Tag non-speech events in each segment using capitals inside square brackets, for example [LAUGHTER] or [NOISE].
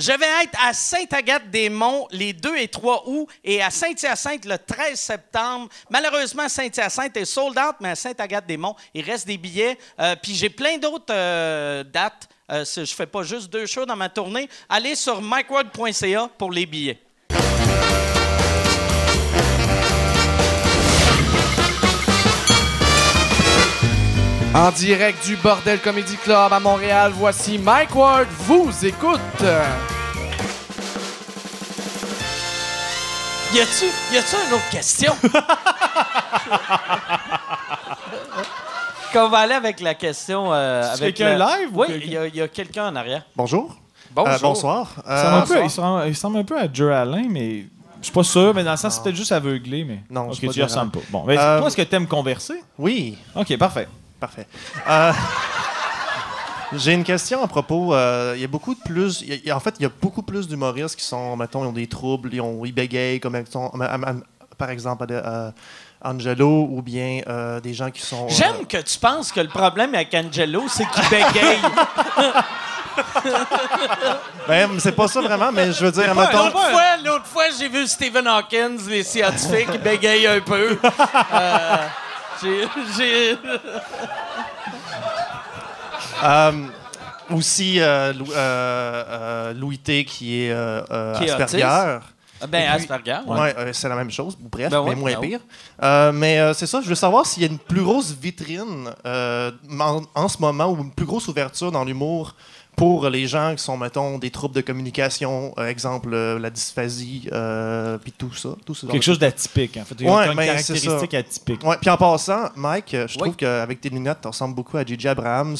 Je vais être à Sainte-Agathe-des-Monts les 2 et 3 août et à Saint-Hyacinthe le 13 septembre. Malheureusement, Saint-Hyacinthe est sold out, mais à Sainte-Agathe-des-Monts, il reste des billets. Euh, puis j'ai plein d'autres euh, dates. Euh, je fais pas juste deux shows dans ma tournée. Allez sur micworld.ca pour les billets. En direct du Bordel Comedy Club à Montréal, voici Mike Ward vous écoute. Y a-tu, y a-tu une autre question? Qu'on va aller avec la question. euh, C'est avec live ou Oui, quelqu'un- il y a- il y a, quelqu'un en arrière. Bonjour. Bonjour. Euh, bonsoir. Il ressemble un Euh, peu- il, ressemble, il ressemble un peu à Joe Allen, mais je suis pas sûr. Mais dans le sens, c'est peut-être juste aveuglé. Mais... Non, ok, c'est pas tu y Joe ressembles pas. Bon, mais Euh, toi, est-ce que tu aimes converser? Oui, Ok, parfait. Parfait. Euh, [LAUGHS] J'ai une question à propos. euh, Il y a beaucoup de plus. il y a- il y a- en fait, il y a beaucoup plus d'humoristes qui sont, mettons, ils ont des troubles, ils, ont, ils bégayent, comme mettons, par exemple euh, Angelo, ou bien euh, des gens qui sont. euh, J'aime que tu penses que le problème avec Angelo, c'est qu'il bégaye. [LAUGHS] Ben, c'est pas ça vraiment, mais je veux dire, L'autre mettons. fois, l'autre fois, j'ai vu Stephen Hawkins, les scientifiques, il bégaye un peu. [LAUGHS] J'ai- j'ai... Euh, aussi, euh, euh, Louis T, qui est, euh, Qui est Asperger. Ben, Et puis- Asperger. ouais. Ouais, euh, c'est la même chose, ou bref, Ben ouais, mais moins ben ouais. pire. Euh, mais euh, c'est ça, je veux savoir s'il y a une plus grosse vitrine euh, en, en ce moment ou une plus grosse ouverture dans l'humour pour les gens qui sont, mettons, des troubles de communication, euh, exemple euh, la dysphasie, euh, puis tout ça. Tout ce Quelque chose d'atypique, en fait. Il y a Ouais, une ben, c'est caractéristique atypique. Ouais, puis en passant, Mike, euh, je Oui. trouve qu'avec tes lunettes, tu ressembles beaucoup à Gigi Abrams,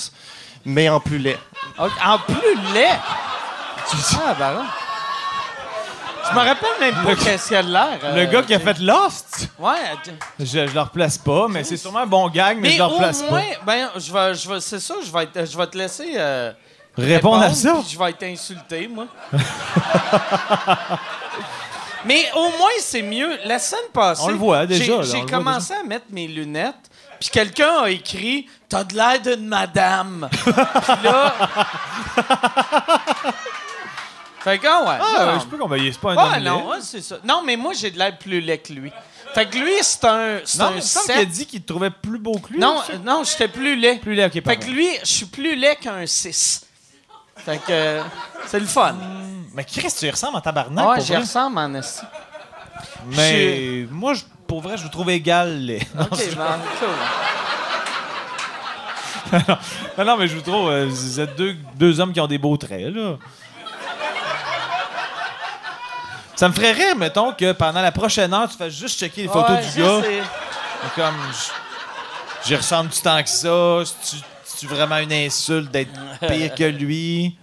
mais en plus laid. En plus laid? Ah, ben là. Je me rappelle même pas qu'est-ce qu'il a de l'air. Le euh, gars qui a fait Lost, Ouais. je, je le replace pas, mais c'est sûrement un bon gag, mais, Mais je le au replace moins, ben, je vais, je vais, c'est ça, je vais, être- je vais te laisser euh, pas. Répondre à ça. Je vais être insulté, moi. [LAUGHS] Mais au moins, c'est mieux. La scène passée. On le voit déjà, j'ai- commencé à mettre mes lunettes, puis quelqu'un a écrit T'as de l'air d'une madame. puis là. Fait que, ah ouais. Ah, non. je peux qu'on c'est pas un Ah, homme non, laid. ouais, c'est ça. Non, mais moi, j'ai de l'air plus laid que lui. Fait que lui, c'est un. C'est Non, un mais il me semble sept. qu'il a dit qu'il te trouvait plus beau que lui. Non, euh, non, j'étais plus laid. Plus laid, ok, Fait pardon. que lui, je suis plus laid qu'un 6. Fait que euh, c'est le fun. Mais Chris, tu y ressembles en tabarnak, Ouais, pour j'y vrai. ressemble en esti. Mais moi, je- pour vrai, je vous trouve égal laid. [LAUGHS] Non, OK, c'est- ben, cool. [LAUGHS] non, non, mais je vous trouve, euh, vous êtes deux, deux hommes qui ont des beaux traits, là. Ça me ferait rire, mettons, que pendant la prochaine heure, tu fasses juste checker les photos Ouais, du gars. sais. Et Comme, j'y ressemble-tu tant que ça? C'est-tu vraiment une insulte d'être pire que lui?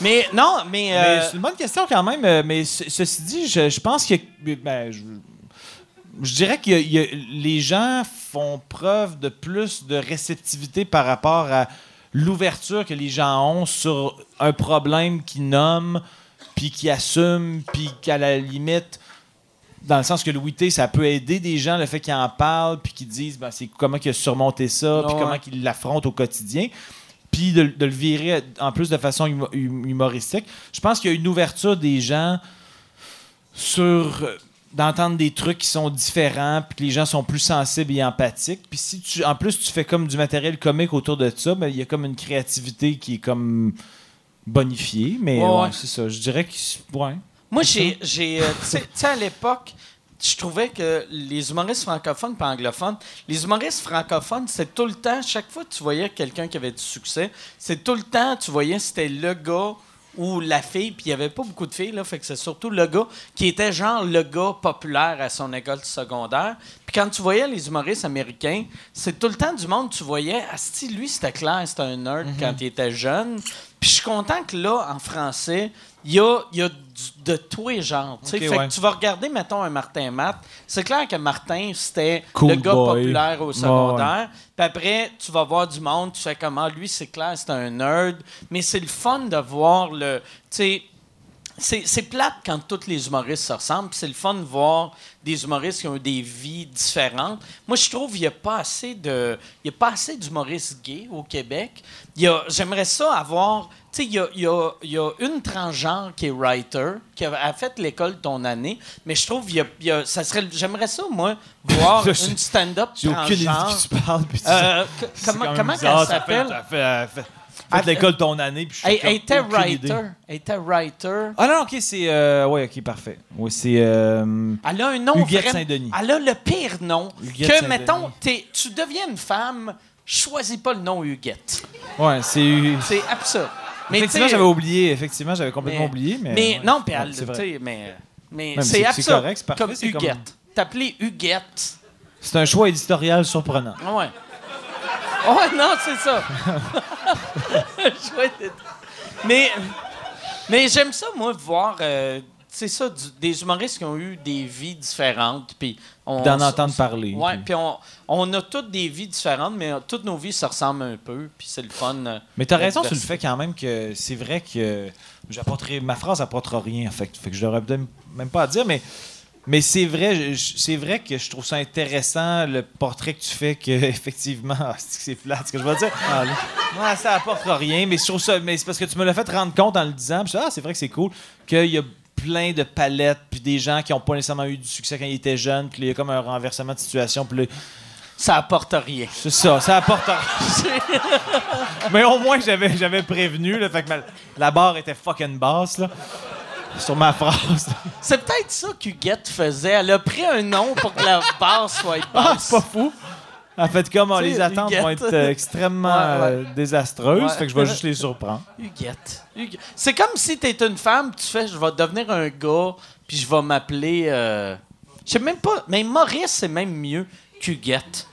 Mais non, mais. Mais euh, c'est une bonne question quand même. euh, Mais ce- ceci dit, je, je pense que. Ben, je, je dirais que les gens font preuve de plus de réceptivité par rapport à l'ouverture que les gens ont sur un problème qu'ils nomment, puis qu'ils assument, puis qu'à la limite, dans le sens que Louis T, ça peut aider des gens, le fait qu'ils en parlent, puis qu'ils disent ben, c'est comment qu'il a surmonté ça, puis comment qu'il l'affronte au quotidien. Puis de, de le virer en plus de façon hum- humoristique. Je pense qu'il y a une ouverture des gens sur euh, d'entendre des trucs qui sont différents, puis que les gens sont plus sensibles et empathiques. Puis si tu, en plus tu fais comme du matériel comique autour de ça, ben, il y a comme une créativité qui est comme bonifiée. Mais Ouais, ouais, ouais. c'est ça. Je dirais que ouais. Moi, j'ai. j'ai, euh, tu sais- tu sais, à l'époque, je trouvais que les humoristes francophones et anglophones, les humoristes francophones, c'est tout le temps, chaque fois que tu voyais quelqu'un qui avait du succès, c'est tout le temps, tu voyais, c'était le gars ou la fille, puis il n'y avait pas beaucoup de filles, là, fait que c'est surtout le gars qui était genre le gars populaire à son école secondaire. Puis quand tu voyais les humoristes américains, c'est tout le temps du monde, tu voyais, Asti, lui, c'était clair, c'était un nerd quand il était jeune. Puis je suis content que là, en français, il y a, y a du- de tous les genres. sais. Fait ouais. que tu vas regarder, mettons, un Martin Matt. C'est clair que Martin, c'était Cool le gars boy. populaire au secondaire. Puis après, tu vas voir du monde, tu fais comment, lui, c'est clair, c'est un nerd. Mais c'est le fun de voir le. Tu sais, c'est plate quand tous les humoristes se ressemblent. C'est le fun de voir des humoristes qui ont des vies différentes. Moi, je trouve qu'il n'y a pas assez de, il y a pas assez d'humoristes gays au Québec. J'aimerais ça avoir. Tu sais, il y a, il y a- il y a une transgenre qui est writer, qui a, a fait l'école ton année, mais je trouve qu'il y a, il y a- ça serait, j'aimerais ça moi voir [LAUGHS] une stand-up J'ai aucune idée de transgenre. qui tu parles. Euh, [LAUGHS] comment comment bizarre, elle s'appelle? Fait- fait l'école ton année. Puis je suis Elle, était writer. Elle était writer. Ah non, ok, c'est. Euh, ouais, ok, parfait. Ouais, c'est. euh, Elle a un nom Huguette Saint-Denis. Elle a le pire nom. Huguette que, mettons, t'es- tu deviens une femme, choisis pas le nom Huguette. ouais, c'est. C'est absurde. Mais Effectivement, j'avais oublié. Effectivement, j'avais complètement mais- oublié. Mais, Mais ouais. non, puis Ouais, elle, sais, mais, mais c'est c'est- c'est absurde. correct, c'est parfait, Comme c'est comme- Huguette. T'appeler Huguette. C'est un choix éditorial surprenant. Ouais. [LAUGHS] Ouais, non, c'est ça. [LAUGHS] Mais mais j'aime ça, moi, voir. euh, c'est ça, du- des humoristes qui ont eu des vies différentes. Puis D'en entendre parler. Ouais, puis- on, on a toutes des vies différentes, mais toutes nos vies se ressemblent un peu. Puis c'est le fun. euh, Mais t'as raison sur le fait quand même que c'est vrai que j'apporterai ma phrase apportera rien. Fait, fait que je peut-être même pas à dire, mais mais c'est vrai, c'est vrai que je trouve ça intéressant le portrait que tu fais que [LAUGHS] effectivement, ah, c'est plate ce que je veux dire. Ouais, ça apportera rien, mais je trouve ça, mais c'est parce que tu me l'as fait rendre compte en le disant. Puis je dis, ah, c'est vrai que c'est cool qu'il y a plein de palettes puis des gens qui ont pas nécessairement eu du succès quand ils étaient jeunes puis il y a comme un renversement de situation puis Ça apporte rien. c'est ça, ça apporte rien. [LAUGHS] Mais au moins, j'avais, j'avais prévenu. Là, fait que ma- la barre était fucking basse là, sur ma phrase. C'est peut-être ça qu'Huguette faisait. Elle a pris un nom pour que la barre soit Ah, c'est pas fou. En fait, comme oh, Tu les attentes vont être euh, extrêmement euh, désastreuses, Ouais. fait que je vais juste les surprendre. Huguette. Huguette. C'est comme si t'es une femme, tu fais, je vais devenir un gars, puis je vais m'appeler. euh, Je sais même pas. Mais Maurice, c'est même mieux qu'Huguette.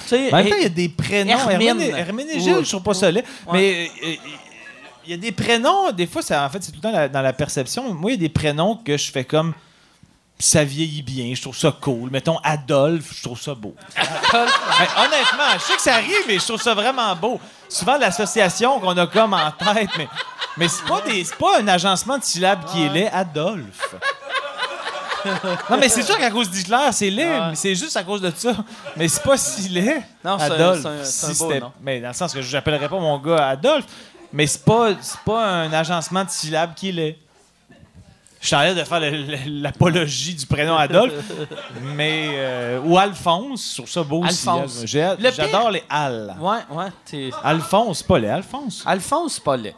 Tu sais, En même temps, et- il y a des prénoms. Hermine. Hermine, Herménégilde, Ou- je trouve pas ça laid. Ouais. Mais il y a des prénoms, des fois, ça, en fait, c'est tout le temps la- dans la perception. Moi, il y a des prénoms que je fais comme. Ça vieillit bien, je trouve ça cool. Mettons Adolphe, je trouve ça beau. Ben, honnêtement, je sais que ça arrive, mais je trouve ça vraiment beau. Souvent, l'association qu'on a comme en tête, mais, mais c'est pas, des- pas un agencement de syllabes qui est laid. Adolphe. Non, mais c'est sûr qu'à cause d'Hitler, c'est laid, mais c'est juste à cause de ça. Mais c'est pas si laid. Non, c'est un- un- Si beau nom. Mais dans le sens que je n'appellerais pas mon gars Adolphe, mais c'est pas, pas un agencement de syllabes qui est laid. Je suis en train de faire l'apologie du prénom Adolphe, mais. euh, ou Alphonse, trouve ça beau. Alphonse. Le J'adore les Al. Ouais, ouais. t'es- Alphonse, pas les Alphonse. Alphonse, pas laid.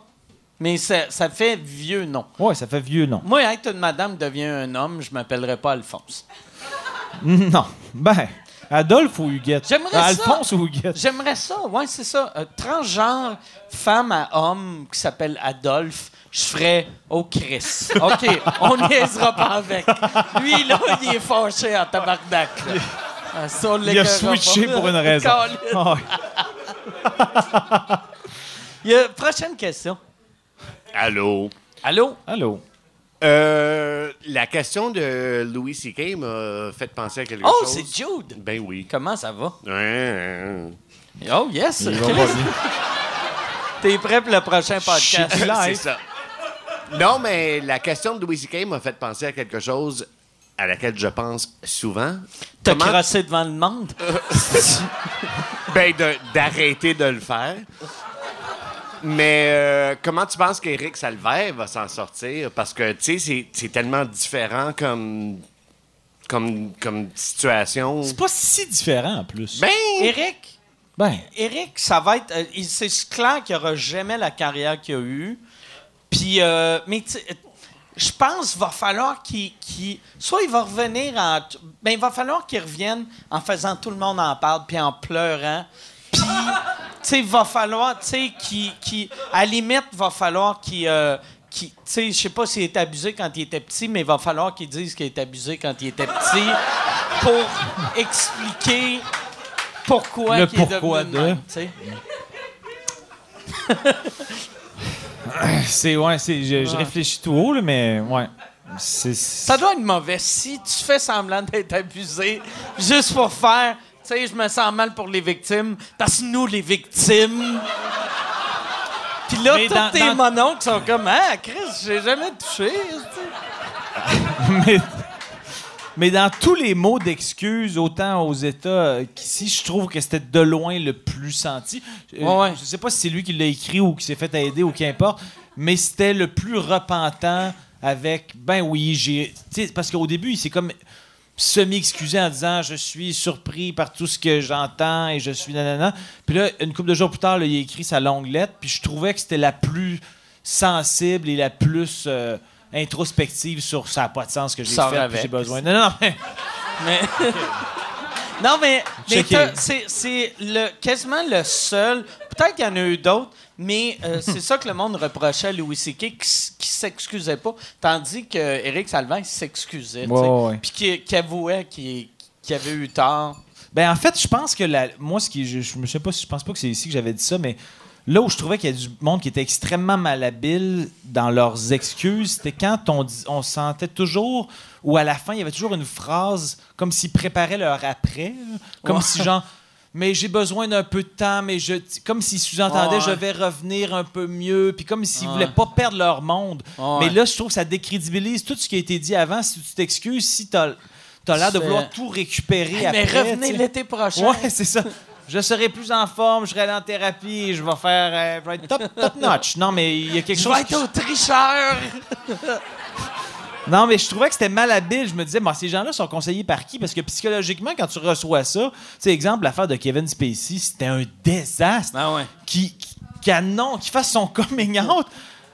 Mais ça, ça fait vieux nom. Ouais, ça fait vieux nom. Moi, être une madame devient un homme, je m'appellerai pas Alphonse. Non. Ben, Adolphe ou Huguette? J'aimerais Ah, ça. Alphonse ou Huguette? J'aimerais ça, ouais, c'est ça. Euh, transgenre, femme à homme qui s'appelle Adolphe, je ferais Oh Chris. OK, on niaisera pas avec. Lui, là, il est fâché en tabarnak. là. Ah, ça, on Il a switché pas. pour une raison. Ah. [LAUGHS] Il y a- prochaine question. Allô? Allô? Allô? Euh, la question de Louis C.K. m'a fait penser à quelque Oh, chose. c'est Jude. Ben oui. Comment ça va? Ouais. Oh, yes. [LAUGHS] T'es prêt pour le prochain podcast? [LAUGHS] c'est ça. Non, mais la question de Louis C.K. m'a fait penser à quelque chose à laquelle je pense souvent. T'as Comment- crossé devant le monde? [LAUGHS] Ben, de- d'arrêter de le faire. Mais euh, comment tu penses qu'Éric Salvaire va s'en sortir? Parce que, tu sais, c'est- tellement différent comme, comme, comme situation. C'est pas si différent en plus. Ben, Eric, Ben, Eric, ça va être. euh, c'est clair qu'il n'aura jamais la carrière qu'il a eue. Puis, euh, mais je pense qu'il va falloir qu'il. soit il va revenir en. Ben, il va falloir qu'il revienne en faisant tout le monde en parle, puis en pleurant. Puis, tu sais, il va falloir, tu sais, qu'il. qu'il- à la limite, il va falloir qu'il. euh, qu'il- tu sais, je sais pas s'il est abusé quand il était petit, mais il va falloir qu'il dise qu'il est abusé quand il était petit pour expliquer pourquoi Le est pourquoi devenu de? sais. [LAUGHS] c'est ouais, c'est je, je réfléchis tout haut là, mais ouais. Ça doit être mauvais. Si tu fais semblant d'être abusé juste pour faire, sais, je me sens mal pour les victimes, parce que nous, les victimes, Puis là, Mais tous dans- tes dans- mononcles sont comme Ah, Chris, j'ai jamais touché. [LAUGHS] mais, mais dans tous les mots d'excuses, autant aux États euh, qu'ici, je trouve que c'était de loin le plus senti. Euh, Ouais, ouais. Je sais pas si c'est lui qui l'a écrit ou qui s'est fait aider ou qu'importe, mais c'était le plus repentant avec ben oui, j'ai. tu sais, Parce qu'au début, il s'est comme semi-excusé en disant je suis surpris par tout ce que j'entends et je suis nanana. Puis là, une couple de jours plus tard, là, il a écrit sa longue lettre, puis je trouvais que c'était la plus sensible et la plus euh, introspective sur ça n'a pas de sens que j'ai Sors fait, avec. j'ai besoin. Non, non, mais [LAUGHS] Mais. non, mais, mais c'est, c'est le, quasiment le seul. Peut-être qu'il y en a eu d'autres, mais euh, [LAUGHS] c'est ça que le monde reprochait à Louis C.K. qui, qui s'excusait pas. Tandis que Éric Salvaire, il s'excusait. Ouais, ouais. Puis qu'il avouait qu'il, avait eu tort. Ben en fait, je pense que la, moi, ce qui, je, je sais pas, si- je pense pas que c'est ici que j'avais dit ça, mais là où je trouvais qu'il y a du monde qui était extrêmement malhabile dans leurs excuses, c'était quand on, sentait toujours, ou à la fin, il y avait toujours une phrase comme s'ils préparaient leur après, comme Ouais. si genre. Mais j'ai besoin d'un peu de temps, mais je. Comme s'ils sous-entendaient, Ouais. je vais revenir un peu mieux, puis comme s'ils Ouais. voulaient pas perdre leur monde. Mais là, je trouve que ça décrédibilise tout ce qui a été dit avant. Si tu t'excuses, si t'as as, l'air de vouloir tout récupérer mais après. revenez tu sais. l'été prochain. Ouais, [LAUGHS] c'est ça. Je serai plus en forme, je serai allé en thérapie, je vais faire euh, je vais être top, top notch. Non, mais il y a quelque Je chose. vais être au tricheur. [LAUGHS] Non, mais je trouvais que c'était malhabile. Je me disais, bon, ces gens-là sont conseillés par qui? Parce que psychologiquement, quand tu reçois ça, tu sais, exemple, l'affaire de Kevin Spacey, c'était un désastre. Ah ouais. Qui, qui, qui annon- qui fasse son coming out.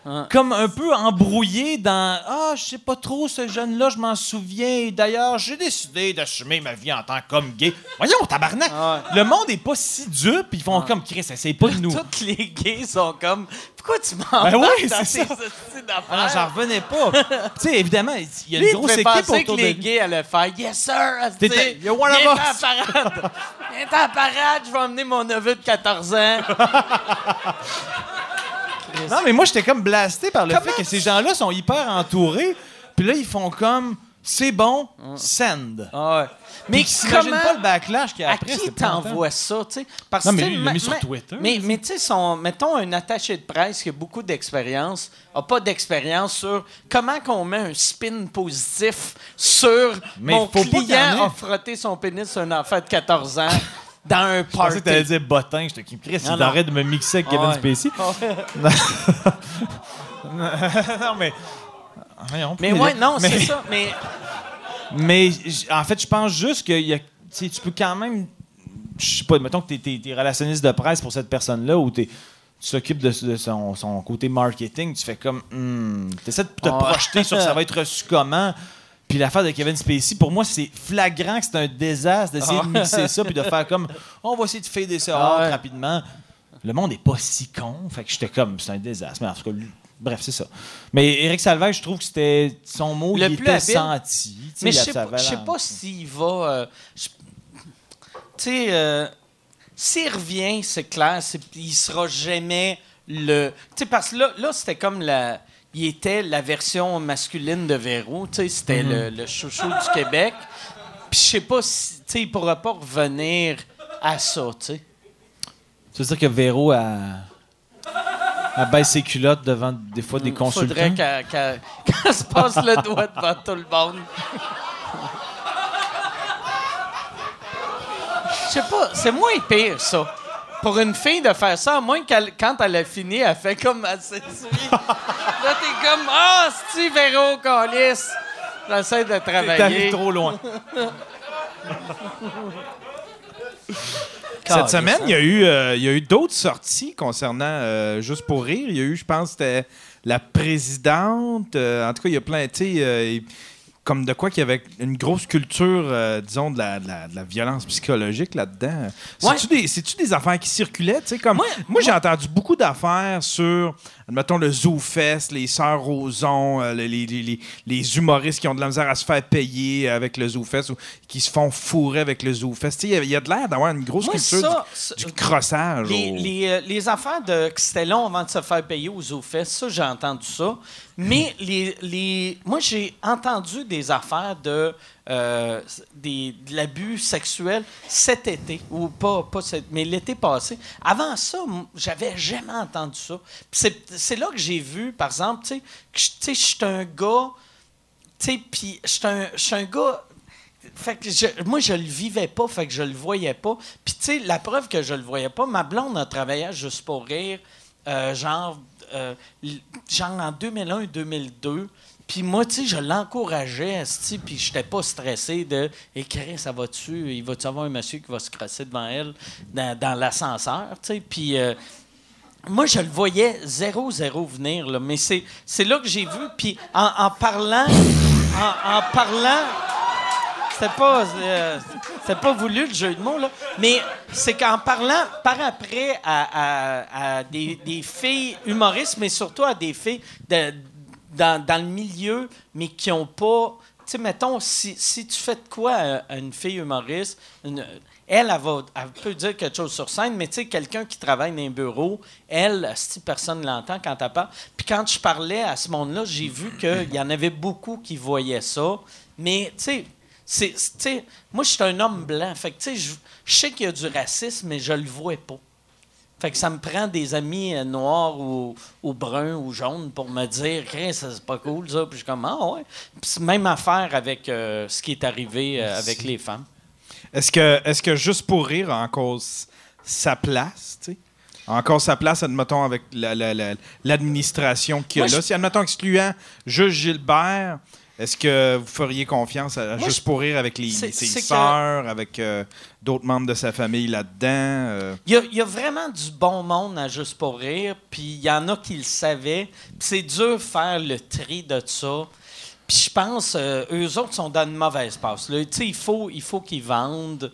Hein? Comme un peu embrouillé dans Ah, je sais pas trop, ce jeune-là, je m'en souviens. D'ailleurs, j'ai décidé d'assumer ma vie en tant qu'homme gay. Voyons, tabarnak! Ah Le monde est pas si dupe, ils font comme Chris, essaye pas de [LAUGHS] nous. Toutes les gays sont comme Pourquoi tu m'en Ben oui, c'est hosties Ah, j'en revenais pas. [LAUGHS] tu sais, évidemment, il y a une grosse équipe autour que de les lui. gays allaient faire Yes, sir! you're one of us. parade! Viens à parade, je vais emmener mon neveu de 14 ans. [LAUGHS] Non, mais moi, j'étais comme blasté par le Comment fait que ces gens-là sont hyper entourés. Puis là, ils font comme c'est bon, send. Ah ouais. Mais comment... pas le backlash qu'il y a À après. qui c'était t'envoies ça, tu sais? Parce Non, mais lui, il l'a mis sur Twitter. Mais, mais tu sais, son- mettons un attaché de presse qui a beaucoup d'expérience, a pas d'expérience sur comment qu'on met un spin positif sur Mais mon faut pas qu'il y en client ait. a frotté son pénis sur un enfant de 14 ans [LAUGHS] dans un Je pensais party. que t'allais dire bottin. J'étais qui Chris, il arrête de me mixer avec Kevin. Spacey. [LAUGHS] non, mais. Mais ouais, non, c'est ça. Mais [LAUGHS] Mais en fait, je pense juste que y a, tu peux quand même. Je sais pas, mettons que tu es, relationniste de presse pour cette personne-là ou tu t'occupes de, de son, son côté marketing, tu fais comme. tu essaies de te projeter sur ça va être reçu comment. Puis l'affaire de Kevin Spacey, pour moi, c'est flagrant que c'est un désastre d'essayer de mixer ça puis de faire comme. [LAUGHS] On va essayer de fader ça Ah ouais. rapidement. Le monde est pas si con. Fait que j'étais comme. C'est un désastre. Mais en tout cas, lui- bref, c'est ça. Mais Eric Salvaire, je trouve que c'était. Son mot, Le il plus était habile. senti. Mais je sais pas, s'il va. euh, tu sais, euh, s'il revient, c'est clair, il sera jamais le. Tu sais, parce que là, là c'était comme la. Il était la version masculine de Véro, tu sais, c'était le, le chouchou du Québec. Puis je sais pas si. Tu sais, il pourra pas revenir à ça, tu sais. Tu veux dire que Véro a, a baisse ses culottes devant des fois des consultants? Faudrait [LAUGHS] qu'elle se passe le doigt devant tout le monde. Je sais pas, c'est moins pire, ça. Pour une fille de faire ça, à moins qu'elle, quand elle a fini, elle fait comme elle s'essuie. [LAUGHS] Là, t'es comme Ah, c'est-tu Véro Calis? J'essaie de T'arrives travailler. trop loin. Cette semaine, hein? il y a eu, euh, il y a eu d'autres sorties concernant euh, Juste pour rire. Il y a eu, je pense, c'était la présidente. euh, en tout cas, il y a plein, tu sais, euh, comme de quoi qu'il y avait une grosse culture, euh, disons, de la, de la- de la violence psychologique là-dedans. Ouais. C'est-tu des, affaires qui circulaient? tu sais, Comme, Moi- j'ai entendu beaucoup d'affaires sur, admettons, le Zoo Fest, les Sœurs Roson, euh, les, les- les- les humoristes qui ont de la misère à se faire payer avec le Zoo Fest ou qui se font fourrer avec le Zoo Fest. Il y a- il y a de l'air d'avoir une grosse culture ça, du- du, crossage. Les, au- les, euh, les affaires de que c'était long avant de se faire payer aux ZooFest, ça, j'ai entendu ça. Mais [LAUGHS] les, les, moi, j'ai entendu des affaires de, euh, des, de l'abus sexuel cet été, ou pas, pas cet- mais l'été passé. Avant ça, j'avais jamais entendu ça. C'est là que j'ai vu, par exemple, tu sais, je- suis un gars, puis je suis un, gars fait que je- moi, je le vivais pas, fait que je le voyais pas. Puis, tu sais, la preuve que je le voyais pas, ma blonde a travaillé juste pour rire, euh, genre, euh, genre en 2001-2002. Puis moi, tu sais, je l'encourageais, puis j'étais pas stressé de « écrire, ça va-tu? Il va-tu avoir un monsieur qui va se crasser devant elle dans, l'ascenseur? » Tu puis... euh, moi, je le voyais zéro, zéro venir, là. Mais c'est, là que j'ai vu. Puis en, parlant, en, parlant, c'était pas, euh, pas voulu le jeu de mots, là. Mais c'est qu'en parlant par après à, à- à des, des filles humoristes, mais surtout à des filles de- dans, dans le milieu, mais qui ont pas. Tu sais, mettons, si, si tu fais de quoi à, à une fille humoriste, une- elle, elle, va, peut dire quelque chose sur scène, mais tu sais, quelqu'un qui travaille dans un bureau, elle, si personne ne l'entend quand elle parle. Puis quand je parlais à ce monde-là, j'ai vu qu'il y en avait beaucoup qui voyaient ça. Mais, tu sais, c'est, moi, je suis un homme blanc. Fait que, tu sais, je sais qu'il y a du racisme, mais je le vois pas. Fait que ça me prend des amis euh, noirs ou, ou bruns ou jaunes pour me dire Chris, c'est pas cool ça. Puis je suis comme Ah ouais. Puis même affaire avec euh, ce qui est arrivé euh, avec les femmes. Est-ce que, est que juste pour rire a encore s- sa place, tu sais? A Encore sa place, admettons, avec la- la- la- l'administration qu'il y a Moi, là. je- Si, admettons, excluant Juge Gilbert, est-ce que vous feriez confiance à, à Moi, Juste pour rire avec les, ses que- sœurs, avec euh, d'autres membres de sa famille là-dedans? euh? Il y, a, il y a vraiment du bon monde à Juste pour rire, puis il y en a qui le savaient. Puis c'est dur de faire le tri de ça. Puis je pense, euh, eux autres sont dans une mauvaise passe. là. Tu sais, il faut, il faut qu'ils vendent.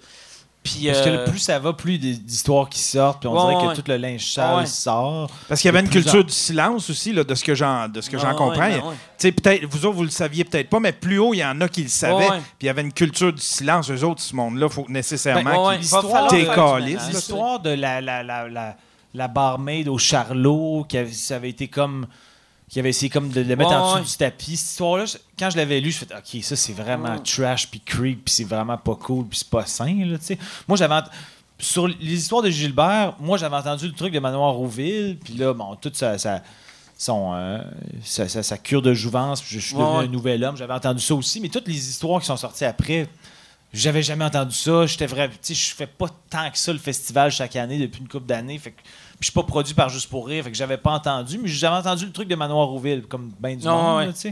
Puis, Parce que euh, plus ça va, plus des- d'histoires qui sortent, puis on Ouais, dirait ouais. que tout le linge sale Ouais. sort. Parce qu'il y avait une culture en- du silence aussi, là, de ce que j'en, de ce que j'en ouais, comprends. ben Il y a- ouais. tu sais, peut-être, vous autres, vous le saviez peut-être pas, mais plus haut, il y en a qui le savaient. Ouais, ouais. Puis il y avait une culture du silence. Eux autres, ce monde-là, il faut nécessairement Ben, ouais, qu'ils il va falloir t'es faire du caliste, ménage. là. L'histoire de la, la, la, la, la barmaid au Charlot, qui avait, ça avait été comme. Qui avait essayé comme de le mettre Ouais, en dessous ouais. du tapis. Cette histoire-là, je- quand je l'avais lu, je fais OK, ça c'est vraiment trash puis creep, puis c'est vraiment pas cool, puis c'est pas sain, là. Moi, j'avais. ent- Sur les histoires de Gilbert, moi j'avais entendu le truc de Manoir Rouville, puis là, bon, toute sa. sa son, euh, sa, cure de jouvence, puis je suis Ouais, devenu un nouvel homme, j'avais entendu ça aussi, mais toutes les histoires qui sont sorties après, j'avais jamais entendu ça. J'étais vrai, je fais pas tant que ça le festival chaque année depuis une couple d'années. Fait que je suis pas produit par Juste pour rire, fait que j'avais pas entendu, mais j'avais entendu le truc de Manoir Rouville, comme ben du Ah, monde, ouais. là.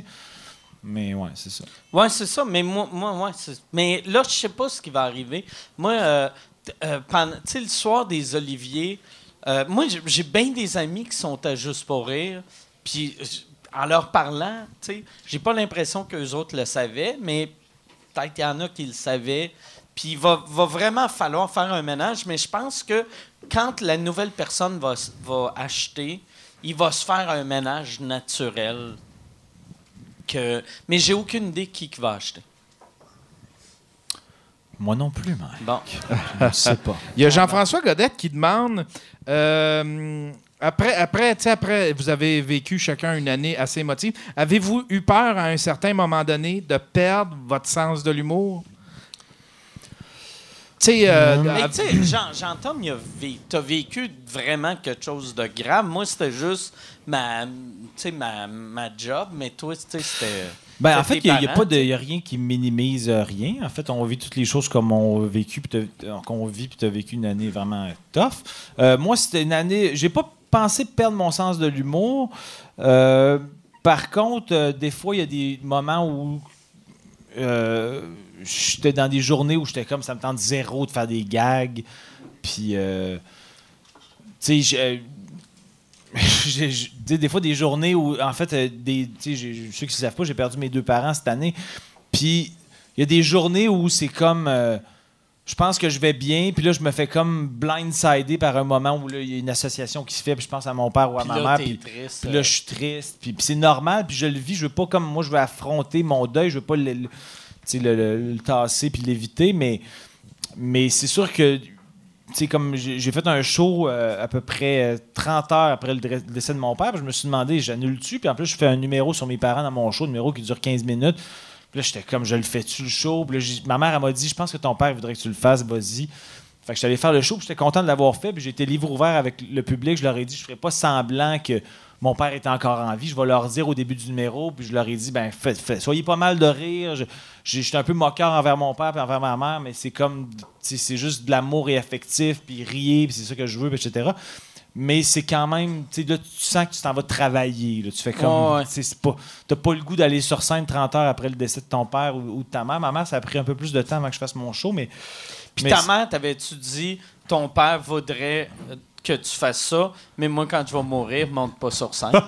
Mais ouais, c'est ça. Oui, c'est ça. Mais moi, moi ouais, mais là, je sais pas ce qui va arriver. Moi, euh, euh, tu le soir des Oliviers, euh, moi, j'ai- bien des amis qui sont à Juste pour rire. Puis, j- en leur parlant, tu sais, j'ai pas l'impression qu'eux autres le savaient, mais peut-être qu'il y en a qui le savaient. Puis, il va, va vraiment falloir faire un ménage. Mais je pense que quand la nouvelle personne va, va acheter, il va se faire un ménage naturel. Que... Mais j'ai aucune idée qui, qui va acheter. Moi non plus, Mike. Bon. [LAUGHS] Je sais pas. Il y a Jean-François Godette qui demande euh, après, après, tu sais, après, vous avez vécu chacun une année assez émotive. Avez-vous eu peur à un certain moment donné de perdre votre sens de l'humour? Tu sais, euh, il a vé- t'as vécu vraiment quelque chose de grave. Moi, c'était juste ma, tu sais, ma, ma job, mais toi, c'était... Ben, en fait, il n'y a, pas de y a rien qui minimise euh, rien. En fait, on vit toutes les choses comme on a vécu, euh, qu'on vit, puis tu as vécu une année vraiment tough. Euh, moi, c'était une année. J'ai pas pensé perdre mon sens de l'humour. Euh, par contre, euh, des fois, il y a des moments où euh, j'étais dans des journées où j'étais comme ça me tente zéro de faire des gags. Puis, euh, tu sais, [LAUGHS] des fois des journées où en fait des ceux qui ne savent pas j'ai perdu mes deux parents cette année puis il y a des journées où c'est comme je pense que je vais bien puis là je me fais comme blindsidé par un moment où il y a une association qui se fait puis je pense à mon père ou à Puis ma là, mère puis triste, puis là euh. je suis triste puis, puis c'est normal puis je le vis je veux pas comme moi je veux affronter mon deuil je veux pas le, le- tu sais, le- le- le tasser puis l'éviter mais mais c'est sûr que tu sais, comme j'ai fait un show euh, à peu près euh, 30 heures après le décès de mon père, puis je me suis demandé, j'annule-tu? Puis en plus, je fais un numéro sur mes parents dans mon show, un numéro qui dure 15 minutes. Là, j'étais comme, je le fais-tu le show? Puis là, ma mère, elle m'a dit, je pense que ton père voudrait que tu le fasses, vas-y. Fait que suis allé faire le show, j'étais content de l'avoir fait, puis j'ai été livre ouvert avec le public. Je leur ai dit, je ferai pas semblant que mon père était encore en vie. Je vais leur dire au début du numéro, puis je leur ai dit, ben, faites- faites- soyez pas mal de rire. Je- J'étais un peu moqueur envers mon père et envers ma mère, mais c'est comme, c'est juste de l'amour et affectif, puis riez, puis c'est ça que je veux, etc. Mais c'est quand même, là, tu sens que tu t'en vas travailler. là. Tu fais comme, ouais. c'est pas, t'as pas le goût d'aller sur scène 30 heures après le décès de ton père ou, ou de ta mère. Ma mère, ça a pris un peu plus de temps avant que je fasse mon show, mais. Puis mais ta mère, t'avais-tu dit, ton père voudrait euh, que tu fasses ça, mais moi, quand je vais mourir, monte pas sur scène? [LAUGHS]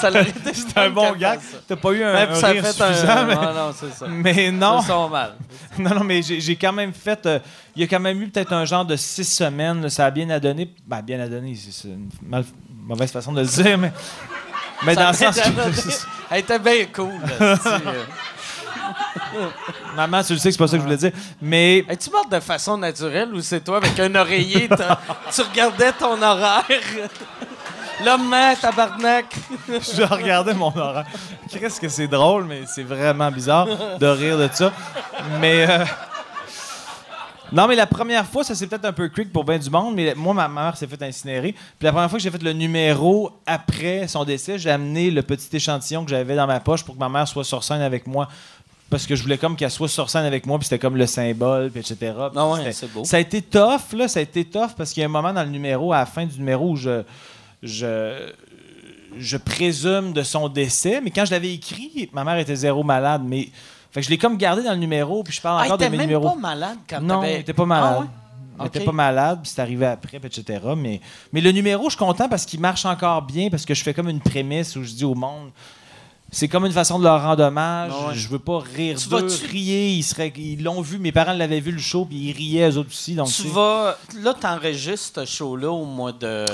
ça l'aurait été C'est un bon gag. T'as pas eu un, un ça rire fait suffisant, un. mais, Non, non, c'est ça. mais non. Ça mal. [LAUGHS] Non, non, mais j'ai quand même fait. euh, il y a quand même eu peut-être un genre de six semaines. là, ça a bien adonné. Ben, bien adonné, c'est c'est une mal- mauvaise façon de le dire, mais. [LAUGHS] Mais dans le Ça sens que. [LAUGHS] Elle était bien cool. là, tu euh. Maman, tu le sais que c'est pas ça que je voulais dire. Mais. Es-tu morte de façon naturelle ou c'est toi avec un oreiller, tu regardais ton horaire? L'homme tabarnak. [LAUGHS] je regardais mon horaire. Qu'est-ce que c'est drôle, mais c'est vraiment bizarre de rire de ça. Mais. euh, Non, mais la première fois, ça c'est peut-être un peu creep pour bien du monde, mais moi, ma mère s'est fait incinérer. Puis la première fois que j'ai fait le numéro après son décès, j'ai amené le petit échantillon que j'avais dans ma poche pour que ma mère soit sur scène avec moi. Parce que je voulais comme qu'elle soit sur scène avec moi, puis c'était comme le symbole, puis etc. Puis Ah ouais, c'est beau. Ça a été tough, là, ça a été tough, parce qu'il y a un moment dans le numéro, à la fin du numéro, où je, je, je présume de son décès, mais quand je l'avais écrit, ma mère était zéro malade, mais... Fait que je l'ai comme gardé dans le numéro, puis je parle Ah, encore de mes même numéros. pas malade quand Non, il était pas malade. Ah ouais? Il était Ok. pas malade, puis c'est arrivé après, etc. Mais, mais le numéro, je suis content parce qu'il marche encore bien, parce que je fais comme une prémisse où je dis au monde, c'est comme une façon de leur rendre hommage. Ouais. Je veux pas rire Tu d'eux, vas-tu- rier. Ils seraient- ils l'ont vu, mes parents l'avaient vu le show, puis ils riaient eux autres aussi. Donc Tu c'est- vas... Là, t'enregistres ce show-là au mois de...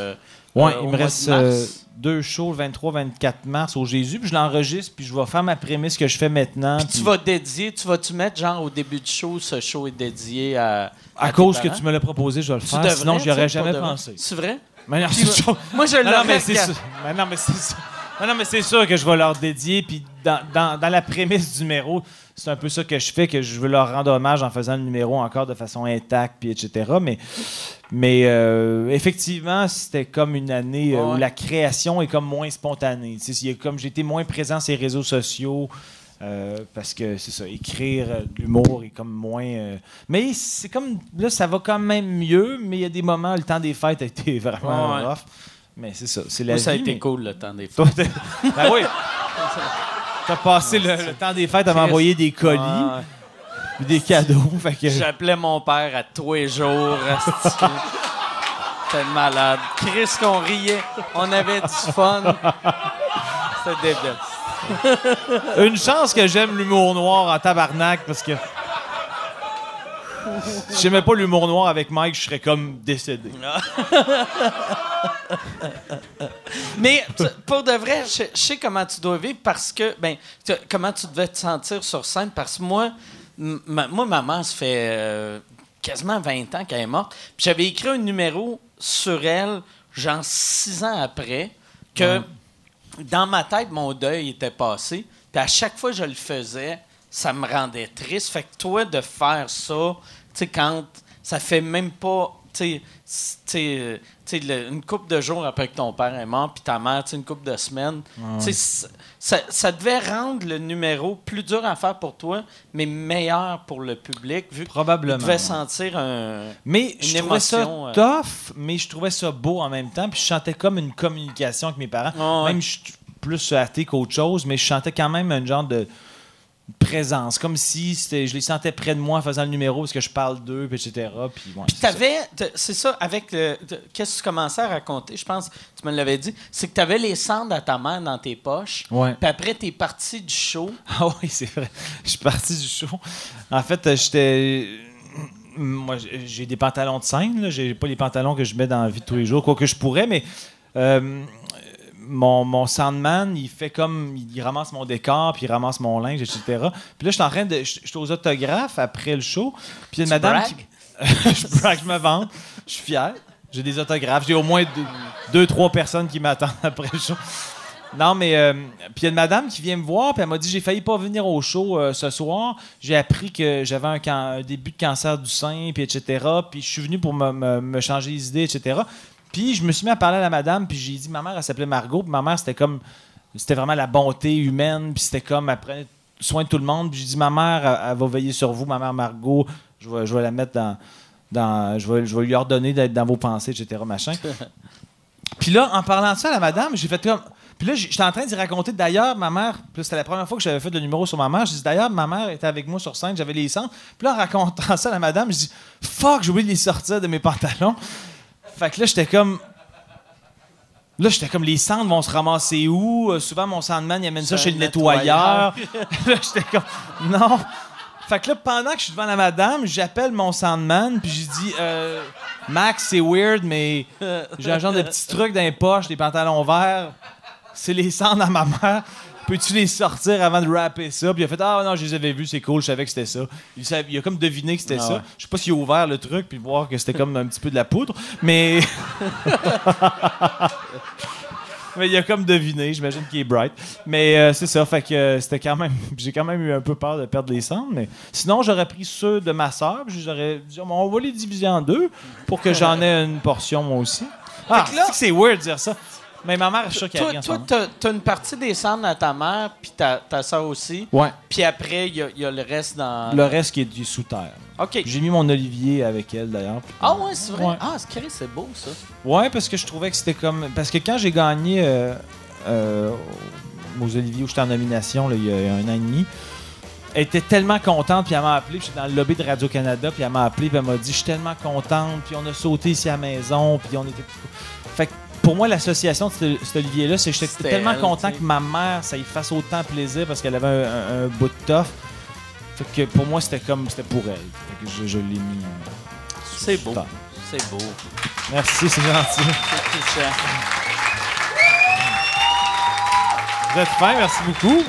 Ouais, euh, il me reste euh, deux shows le 23-24 mars au Jésus, puis je l'enregistre, puis je vais faire ma prémisse que je fais maintenant. Puis puis tu vas dédier... Tu vas-tu mettre, genre, au début du show, ce show est dédié à... à cause que tu me l'as proposé, je vais le faire. devrais, Sinon, j'y aurais jamais pensé. C'est vrai? Mais non. Moi, je l'aurais mais non, mais c'est sûr. Non, mais c'est sûr que je vais leur dédier. Puis dans, dans- dans la prémisse du numéro, c'est un peu ça que je fais, que je veux leur rendre hommage en faisant le numéro encore de façon intacte, puis etc. Mais, mais euh, effectivement, c'était comme une année euh, où la création est comme moins spontanée. Tu sais, il y a comme j'étais moins présent sur les réseaux sociaux. euh, parce que c'est ça, écrire euh, l'humour est comme moins. euh, mais c'est comme. Là, ça va quand même mieux, mais il y a des moments, le temps des fêtes a été [LAUGHS] vraiment Ouais. rough. Mais c'est ça, c'est la Moi, ça a vie, été mais- cool, le temps des fêtes. T'es- [LAUGHS] ben oui. T'as passé le, le temps des fêtes à m'envoyer des colis, puis des cadeaux. Fait que, J'appelais mon père à tous les jours. asti. C'était malade. Chris qu'on riait. On avait du fun. C'était débile. une chance que j'aime l'humour noir en tabarnak parce que. Si j'aimais pas l'humour noir avec Mike, je serais comme décédé. Mais tu- pour de vrai, je, je sais comment tu dois vivre parce que, ben, tu- comment tu devais te sentir sur scène parce que moi, m- ma, moi, maman, ça fait euh, quasiment 20 ans qu'elle est morte. Puis j'avais écrit un numéro sur elle, genre six ans après, que dans ma tête, mon deuil était passé. Puis à chaque fois que je le faisais, ça me rendait triste. Fait que toi, de faire ça, tu sais, quand ça fait même pas, tu sais, une couple de jours après que ton père est mort, puis ta mère, tu sais, une couple de semaines, tu sais, c- ça, ça devait rendre le numéro plus dur à faire pour toi, mais meilleur pour le public, vu que Probablement. tu devais ouais. sentir un... Mais Une je trouvais ça émotion, euh. tough, mais je trouvais ça beau en même temps. Puis je chantais comme une communication avec mes parents. Ah ouais. Même je suis plus athée qu'autre chose, mais je chantais quand même un genre de présence. Comme si je les sentais près de moi en faisant le numéro parce que je parle d'eux, etc. Puis, ouais, t'avais, c'est ça, avec le, qu'est-ce que tu commençais à raconter, je pense, tu me l'avais dit, c'est que tu avais les cendres à ta mère dans tes poches. Ouais. Puis après, t'es parti du show. [LAUGHS] Ah oui, c'est vrai. Je suis parti du show. En fait, j'étais. Moi, j'ai- des pantalons de scène. là. J'ai pas les pantalons que je mets dans la vie de tous les jours, quoique je pourrais, mais. euh, mon, mon soundman, il fait comme. Il ramasse mon décor, puis il ramasse mon linge, etc. Puis là, je suis en train de. J'étais aux autographes après le show. Puis il y a une madame qui. [LAUGHS] je brague, je me vante. Je suis fier. J'ai des autographes. J'ai au moins deux, deux, trois personnes qui m'attendent [LAUGHS] après le show. Non, mais euh, puis il y a une madame qui vient me voir, puis elle m'a dit j'ai failli pas venir au show euh, ce soir. J'ai appris que j'avais un, début de cancer du sein, puis etc. Puis je suis venu pour me, me- me changer les idées, etc. Puis je me suis mis à parler à la madame, puis j'ai dit ma mère, elle s'appelait Margot, puis ma mère c'était comme c'était vraiment la bonté humaine, puis c'était comme elle prenait soin de tout le monde. Puis j'ai dit ma mère, elle, elle va veiller sur vous, ma mère Margot. Je vais, je vais la mettre dans, dans je vais, je vais lui ordonner d'être dans vos pensées, etc. Machin. [LAUGHS] Puis là, en parlant de ça à la madame, j'ai fait comme. Puis là, j'étais en train d'y raconter. D'ailleurs, ma mère, puis c'était la première fois que j'avais fait le numéro sur ma mère. Je dis d'ailleurs, ma mère était avec moi sur scène, j'avais les cendres. Puis là, en racontant ça à la madame, je dis fuck, j'ai oublié de les sortir de mes pantalons. Fait que là, j'étais comme. Là, j'étais comme les cendres vont se ramasser où? Euh, souvent, mon sandman, il amène ça chez le nettoyeur. [LAUGHS] là, j'étais comme non. Fait que là, pendant que je suis devant la madame, j'appelle mon sandman, puis j'ai dit euh, Max, c'est weird, mais j'ai un genre de petit truc dans les poches, des pantalons verts. C'est les cendres à ma mère. Peux-tu les sortir avant de rapper ça? Puis il a fait Ah non, je les avais vus, c'est cool, je savais que c'était ça. Il, savait- il a comme deviné que c'était Ah ça. ouais. Je sais pas s'il a ouvert le truc puis voir que c'était comme un petit peu de la poudre, mais. [LAUGHS] Mais il a comme deviné, j'imagine qu'il est bright. Mais euh, c'est ça, fait que euh, c'était quand même. [LAUGHS] J'ai quand même eu un peu peur de perdre les cendres, mais sinon j'aurais pris ceux de ma puis j'aurais dit on va les diviser en deux pour que j'en [LAUGHS] ai une portion moi aussi. Ah, c'est weird de dire ça. Mais ma mère, je suis sûr qu'elle Toi, toi t'as, une partie des cendres à ta mère, puis ta, ta soeur aussi. Ouais. Puis après, il y, a- il y a le reste dans. Le reste qui est du sous terre. OK. J'ai mis mon olivier avec elle d'ailleurs. Ah ouais, c'est vrai? Ouais. Ah, c'est beau, ça. Ouais, parce que je trouvais que c'était comme. Parce que quand j'ai gagné euh, euh, aux Oliviers où j'étais en nomination là, il y a un an et demi, elle était tellement contente, puis elle m'a appelé, puis j'étais dans le lobby de Radio-Canada, puis elle m'a appelé, puis elle m'a dit Je suis tellement contente, puis on a sauté ici à la maison, puis on était. Fait que pour moi, l'association de cet, cet Olivier-là, c'est que j'étais tellement elle, content que ma mère, ça y fasse autant plaisir parce qu'elle avait un, un- un bout de toffe. Fait que pour moi, c'était comme. C'était pour elle. Fait que je, je l'ai mis. euh, C'est beau. C'est beau. Merci, c'est gentil. C'est. Vous êtes fin, merci beaucoup.